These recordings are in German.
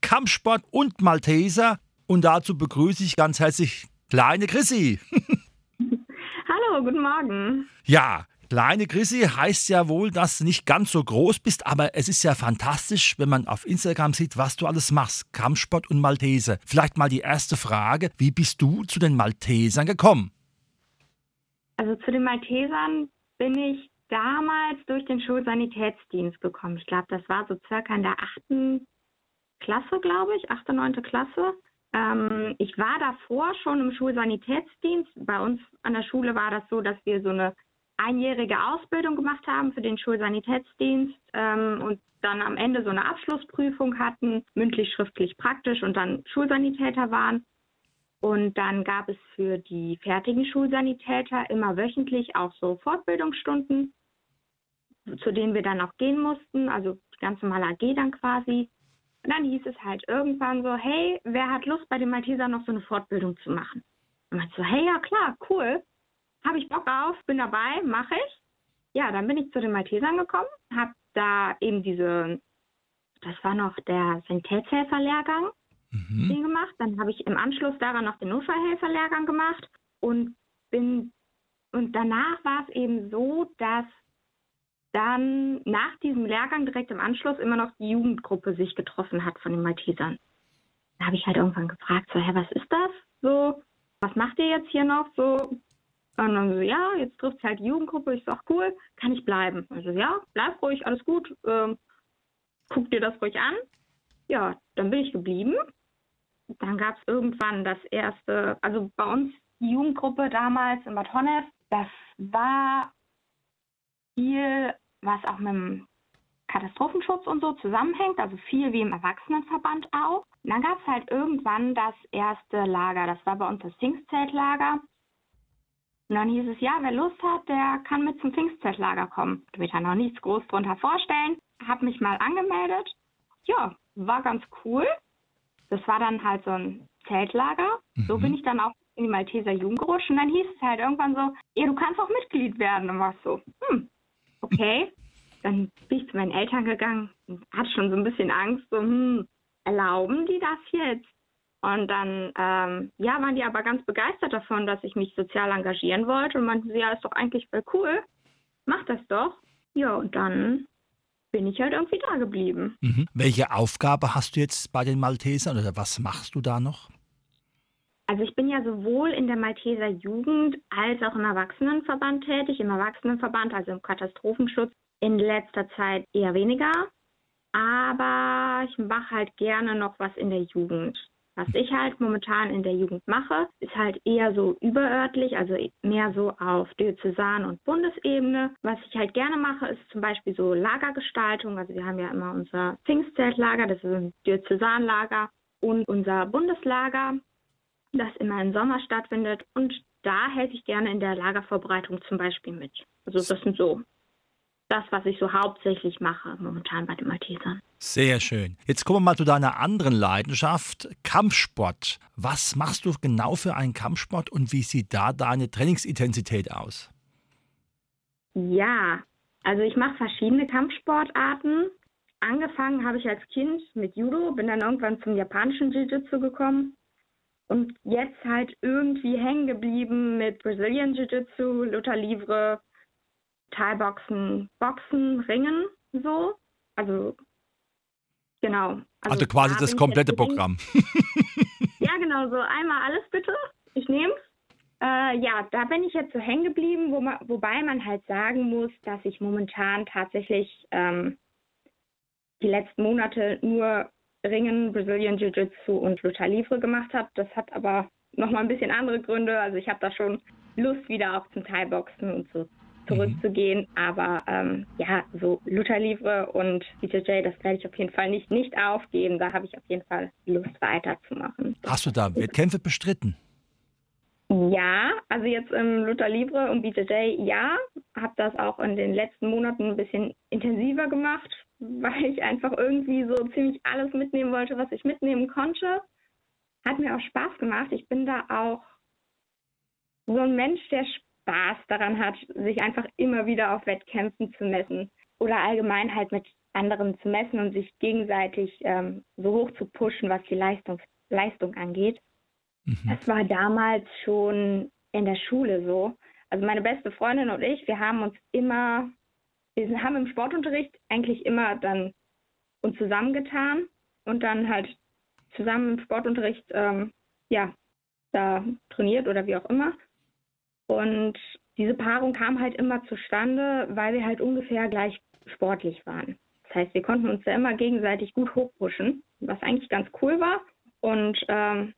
Kampfsport und Malteser und dazu begrüße ich ganz herzlich kleine Chrissy. Hallo, guten Morgen. Ja, kleine Chrissy heißt ja wohl, dass du nicht ganz so groß bist, aber es ist ja fantastisch, wenn man auf Instagram sieht, was du alles machst. Kampfsport und Malteser. Vielleicht mal die erste Frage, wie bist du zu den Maltesern gekommen? Also zu den Maltesern bin ich damals durch den Schulsanitätsdienst gekommen. Ich glaube, das war so circa in der achten Klasse, glaube ich, achte, neunte Klasse. Ähm, ich war davor schon im Schulsanitätsdienst. Bei uns an der Schule war das so, dass wir so eine einjährige Ausbildung gemacht haben für den Schulsanitätsdienst ähm, und dann am Ende so eine Abschlussprüfung hatten, mündlich, schriftlich, praktisch und dann Schulsanitäter waren. Und dann gab es für die fertigen Schulsanitäter immer wöchentlich auch so Fortbildungsstunden, zu denen wir dann auch gehen mussten, also die ganze normale AG dann quasi. Und dann hieß es halt irgendwann so, hey, wer hat Lust bei den Maltesern noch so eine Fortbildung zu machen? Und man so, hey, ja klar, cool, habe ich Bock auf, bin dabei, mache ich. Ja, dann bin ich zu den Maltesern gekommen, habe da eben diese, das war noch der Sanitätshelferlehrgang mhm. den gemacht. Dann habe ich im Anschluss daran noch den Notfallhelferlehrgang gemacht und bin und danach war es eben so, dass dann nach diesem Lehrgang direkt im Anschluss immer noch die Jugendgruppe sich getroffen hat von den Maltesern. Da habe ich halt irgendwann gefragt, so, hä, was ist das? So, was macht ihr jetzt hier noch? So, und dann so, ja, jetzt trifft es halt die Jugendgruppe. Ich sag, cool, kann ich bleiben? Also, ja, bleib ruhig, alles gut. Ähm, guck dir das ruhig an. Ja, dann bin ich geblieben dann gab es irgendwann das erste, also bei uns die Jugendgruppe damals in Bad Honnef, das war viel, was auch mit dem Katastrophenschutz und so zusammenhängt, also viel wie im Erwachsenenverband auch. Und dann gab es halt irgendwann das erste Lager, das war bei uns das Pfingstzeltlager. Und dann hieß es, ja, wer Lust hat, der kann mit zum Pfingstzeltlager kommen. Ich will da noch nichts groß drunter vorstellen. Hab mich mal angemeldet. Ja, war ganz cool. Das war dann halt so ein Zeltlager. Mhm. So bin ich dann auch in die Malteser Jugend gerutscht. Und dann hieß es halt irgendwann so, ja, du kannst auch Mitglied werden. Und war so, hm, okay. Dann bin ich zu meinen Eltern gegangen und hatte schon so ein bisschen Angst, so, hm, erlauben die das jetzt? Und dann, ähm, ja, waren die aber ganz begeistert davon, dass ich mich sozial engagieren wollte und meinten, ja, ist doch eigentlich voll cool, mach das doch. Ja, und dann bin ich halt irgendwie da geblieben. Mhm. Welche Aufgabe hast du jetzt bei den Maltesern oder was machst du da noch? Also ich bin ja sowohl in der Malteser Jugend als auch im Erwachsenenverband tätig. Im Erwachsenenverband, also im Katastrophenschutz, in letzter Zeit eher weniger. Aber ich mache halt gerne noch was in der Jugend. Was ich halt momentan in der Jugend mache, ist halt eher so überörtlich, also mehr so auf Diözesan- und Bundesebene. Was ich halt gerne mache, ist zum Beispiel so Lagergestaltung. Also wir haben ja immer unser Pfingstzeltlager, das ist ein Diözesanlager und unser Bundeslager, das immer im Sommer stattfindet. Und da helfe ich gerne in der Lagervorbereitung zum Beispiel mit. Also das sind so das, was ich so hauptsächlich mache momentan bei den Maltesern. Sehr schön. Jetzt kommen wir mal zu deiner anderen Leidenschaft, Kampfsport. Was machst du genau für einen Kampfsport und wie sieht da deine Trainingsintensität aus? Ja, also ich mache verschiedene Kampfsportarten. Angefangen habe ich als Kind mit Judo, bin dann irgendwann zum japanischen Jiu-Jitsu gekommen und jetzt halt irgendwie hängen geblieben mit Brazilian Jiu-Jitsu, Luther Livre, Thai-Boxen, Boxen, Ringen, so. Also, genau. Also, also quasi das komplette Programm. ja, genau, so einmal alles bitte. Ich nehme es. Äh, ja, da bin ich jetzt so hängen geblieben, wo man, wobei man halt sagen muss, dass ich momentan tatsächlich ähm, die letzten Monate nur Ringen, Brazilian Jiu-Jitsu und Lucha Livre gemacht habe. Das hat aber nochmal ein bisschen andere Gründe. Also ich habe da schon Lust wieder auch zum Thai-Boxen und so zurückzugehen. Mhm. Aber ähm, ja, so Lutherlivre und BJJ, das werde ich auf jeden Fall nicht, nicht aufgeben. Da habe ich auf jeden Fall Lust weiterzumachen. Hast du da Wettkämpfe bestritten? Ja, also jetzt im Luther Libre und BJJ, ja, habe das auch in den letzten Monaten ein bisschen intensiver gemacht, weil ich einfach irgendwie so ziemlich alles mitnehmen wollte, was ich mitnehmen konnte. Hat mir auch Spaß gemacht. Ich bin da auch so ein Mensch, der Spaß daran hat, sich einfach immer wieder auf Wettkämpfen zu messen oder allgemein halt mit anderen zu messen und sich gegenseitig ähm, so hoch zu pushen, was die Leistung, Leistung angeht. Mhm. Das war damals schon in der Schule so. Also meine beste Freundin und ich, wir haben uns immer, wir haben im Sportunterricht eigentlich immer dann uns zusammengetan und dann halt zusammen im Sportunterricht, ähm, ja, da trainiert oder wie auch immer. Und diese Paarung kam halt immer zustande, weil wir halt ungefähr gleich sportlich waren. Das heißt, wir konnten uns da immer gegenseitig gut hochpushen, was eigentlich ganz cool war. Und ähm,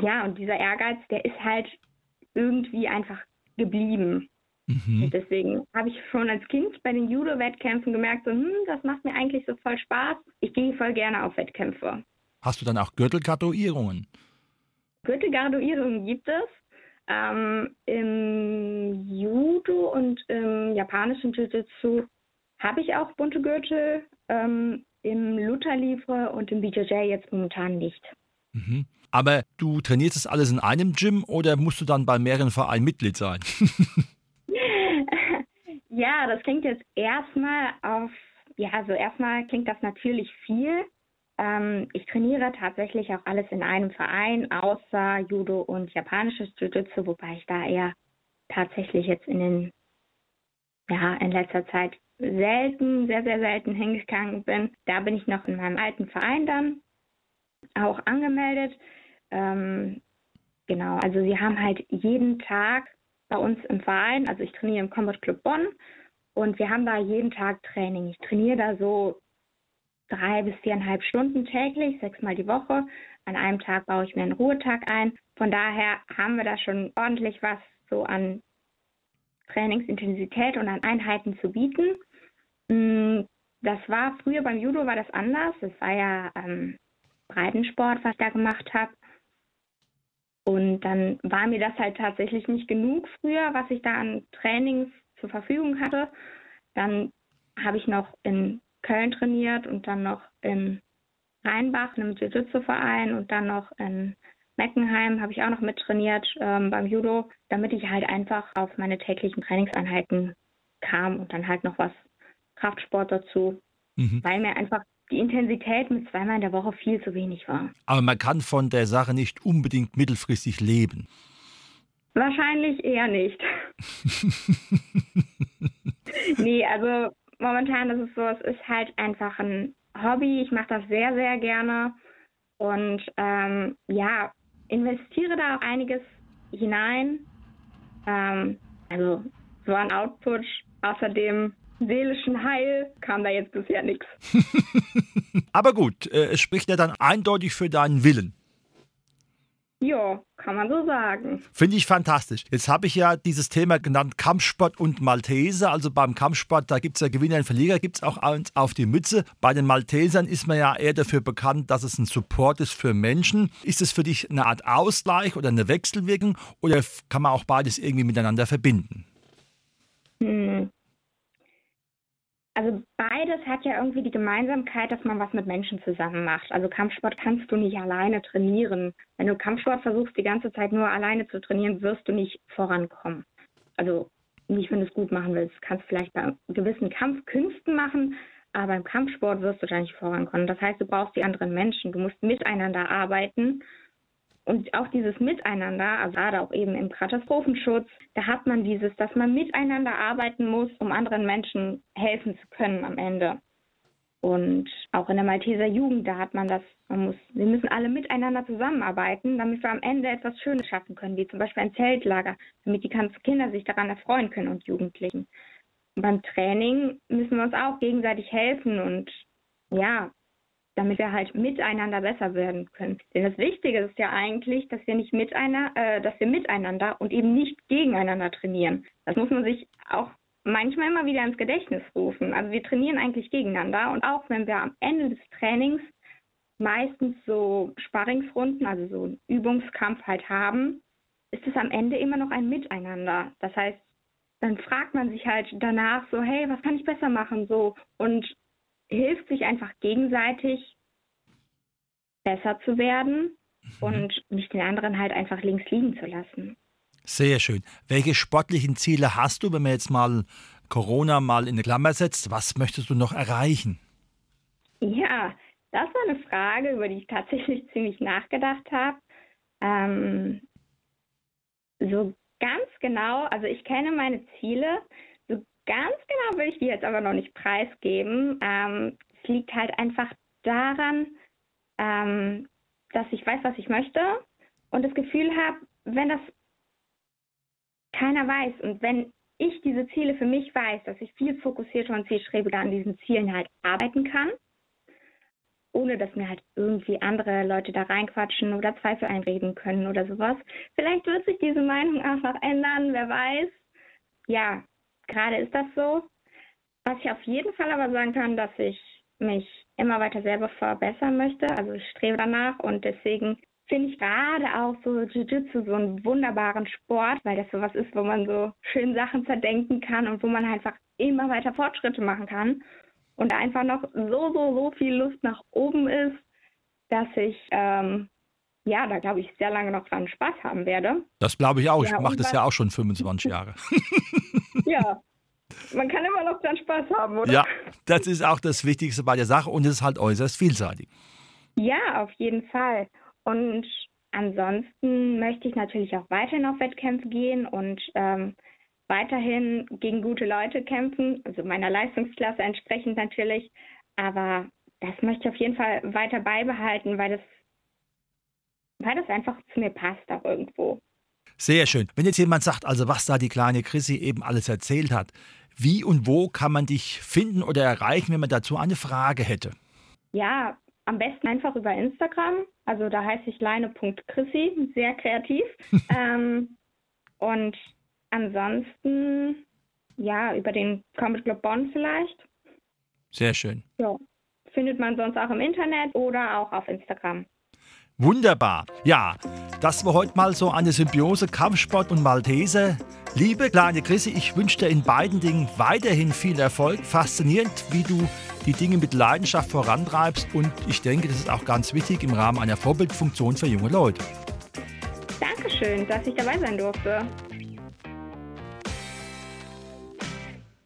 ja, und dieser Ehrgeiz, der ist halt irgendwie einfach geblieben. Mhm. Und deswegen habe ich schon als Kind bei den Judo-Wettkämpfen gemerkt, so, hm, das macht mir eigentlich so voll Spaß. Ich gehe voll gerne auf Wettkämpfe. Hast du dann auch Gürtelgraduierungen? Gürtelgraduierungen gibt es. Ähm, Im Judo und im japanischen Jiu-Jitsu habe ich auch bunte Gürtel. Ähm, Im Luther-Livre und im BJJ jetzt momentan nicht. Mhm. Aber du trainierst das alles in einem Gym oder musst du dann bei mehreren Vereinen Mitglied sein? ja, das klingt jetzt erstmal auf, ja, also erstmal klingt das natürlich viel. Ähm, ich trainiere tatsächlich auch alles in einem Verein, außer Judo und japanisches Jiu-Jitsu, wobei ich da eher tatsächlich jetzt in den, ja, in letzter Zeit selten, sehr, sehr selten hingegangen bin. Da bin ich noch in meinem alten Verein dann auch angemeldet. Ähm, genau, also sie haben halt jeden Tag bei uns im Verein, also ich trainiere im Combat Club Bonn und wir haben da jeden Tag Training. Ich trainiere da so drei bis viereinhalb Stunden täglich, sechsmal die Woche. An einem Tag baue ich mir einen Ruhetag ein. Von daher haben wir da schon ordentlich was so an Trainingsintensität und an Einheiten zu bieten. Mm, das war früher beim Judo war das anders. Das war ja ähm, Breitensport, was ich da gemacht habe. Und dann war mir das halt tatsächlich nicht genug früher, was ich da an Trainings zur Verfügung hatte. Dann habe ich noch in Köln trainiert und dann noch in Rheinbach, einem Jiu-Jitsu-Verein und dann noch in Meckenheim habe ich auch noch mit trainiert ähm, beim Judo, damit ich halt einfach auf meine täglichen Trainingseinheiten kam und dann halt noch was Kraftsport dazu, mhm. weil mir einfach die Intensität mit zweimal in der Woche viel zu wenig war. Aber man kann von der Sache nicht unbedingt mittelfristig leben. Wahrscheinlich eher nicht. nee, also momentan ist es so, es ist halt einfach ein Hobby. Ich mache das sehr, sehr gerne und ähm, ja, investiere da auch einiges hinein. Ähm, also so ein Output. Außerdem seelischen Heil kam da jetzt bisher nichts. Aber gut, äh, es spricht ja dann eindeutig für deinen Willen. Ja, kann man so sagen. Finde ich fantastisch. Jetzt habe ich ja dieses Thema genannt Kampfsport und Malteser. Also beim Kampfsport, da gibt es ja Gewinner und Verlierer, gibt es auch eins auf die Mütze. Bei den Maltesern ist man ja eher dafür bekannt, dass es ein Support ist für Menschen. Ist es für dich eine Art Ausgleich oder eine Wechselwirkung oder kann man auch beides irgendwie miteinander verbinden? Hm. Also beides hat ja irgendwie die Gemeinsamkeit, dass man was mit Menschen zusammen macht. Also Kampfsport kannst du nicht alleine trainieren. Wenn du Kampfsport versuchst, die ganze Zeit nur alleine zu trainieren, wirst du nicht vorankommen. Also nicht, wenn du es gut machen willst. Du kannst vielleicht bei gewissen Kampfkünsten machen, aber im Kampfsport wirst du da nicht vorankommen. Das heißt, du brauchst die anderen Menschen. Du musst miteinander arbeiten und auch dieses Miteinander, also gerade auch eben im Katastrophenschutz, da hat man dieses, dass man miteinander arbeiten muss, um anderen Menschen helfen zu können am Ende. Und auch in der Malteser Jugend, da hat man das, man muss, wir müssen alle miteinander zusammenarbeiten, damit wir am Ende etwas Schönes schaffen können, wie zum Beispiel ein Zeltlager, damit die ganzen Kinder sich daran erfreuen können und Jugendlichen. Und beim Training müssen wir uns auch gegenseitig helfen und ja, damit wir halt miteinander besser werden können. Denn das Wichtige ist ja eigentlich, dass wir nicht miteinander, äh, dass wir miteinander und eben nicht gegeneinander trainieren. Das muss man sich auch manchmal immer wieder ins Gedächtnis rufen. Also wir trainieren eigentlich gegeneinander und auch wenn wir am Ende des Trainings meistens so Sparringsrunden, also so einen Übungskampf halt haben, ist es am Ende immer noch ein Miteinander. Das heißt, dann fragt man sich halt danach so, hey, was kann ich besser machen so und hilft sich einfach gegenseitig besser zu werden mhm. und nicht den anderen halt einfach links liegen zu lassen. Sehr schön. Welche sportlichen Ziele hast du, wenn man jetzt mal Corona mal in eine Klammer setzt? Was möchtest du noch erreichen? Ja, das war eine Frage, über die ich tatsächlich ziemlich nachgedacht habe. Ähm, so ganz genau, also ich kenne meine Ziele. Ganz genau will ich die jetzt aber noch nicht preisgeben. Ähm, es liegt halt einfach daran, ähm, dass ich weiß, was ich möchte und das Gefühl habe, wenn das keiner weiß und wenn ich diese Ziele für mich weiß, dass ich viel fokussierter und zielstrebiger an diesen Zielen halt arbeiten kann, ohne dass mir halt irgendwie andere Leute da reinquatschen oder Zweifel einreden können oder sowas. Vielleicht wird sich diese Meinung auch noch ändern, wer weiß. Ja, gerade ist das so. Was ich auf jeden Fall aber sagen kann, dass ich mich immer weiter selber verbessern möchte. Also ich strebe danach und deswegen finde ich gerade auch so Jiu-Jitsu so einen wunderbaren Sport, weil das sowas ist, wo man so schön Sachen zerdenken kann und wo man einfach immer weiter Fortschritte machen kann und einfach noch so, so, so viel Lust nach oben ist, dass ich, ähm, ja, da glaube ich sehr lange noch dran Spaß haben werde. Das glaube ich auch. Ja, ich mache das ja auch schon 25 Jahre. Ja. Man kann immer noch dran Spaß haben, oder? Ja, das ist auch das Wichtigste bei der Sache und es ist halt äußerst vielseitig. Ja, auf jeden Fall. Und ansonsten möchte ich natürlich auch weiterhin auf Wettkämpfe gehen und ähm, weiterhin gegen gute Leute kämpfen, also meiner Leistungsklasse entsprechend natürlich. Aber das möchte ich auf jeden Fall weiter beibehalten, weil das, weil das einfach zu mir passt auch irgendwo. Sehr schön. Wenn jetzt jemand sagt, also was da die kleine Chrissy eben alles erzählt hat, wie und wo kann man dich finden oder erreichen, wenn man dazu eine Frage hätte? Ja, am besten einfach über Instagram. Also da heiße ich leine.chrissy, sehr kreativ. ähm, und Ansonsten, ja, über den Combat Club Bonn vielleicht. Sehr schön. Ja, findet man sonst auch im Internet oder auch auf Instagram. Wunderbar. Ja, das war heute mal so eine Symbiose Kampfsport und Maltese. Liebe kleine Chrissy, ich wünsche dir in beiden Dingen weiterhin viel Erfolg. Faszinierend, wie du die Dinge mit Leidenschaft vorantreibst und ich denke, das ist auch ganz wichtig im Rahmen einer Vorbildfunktion für junge Leute. Dankeschön, dass ich dabei sein durfte.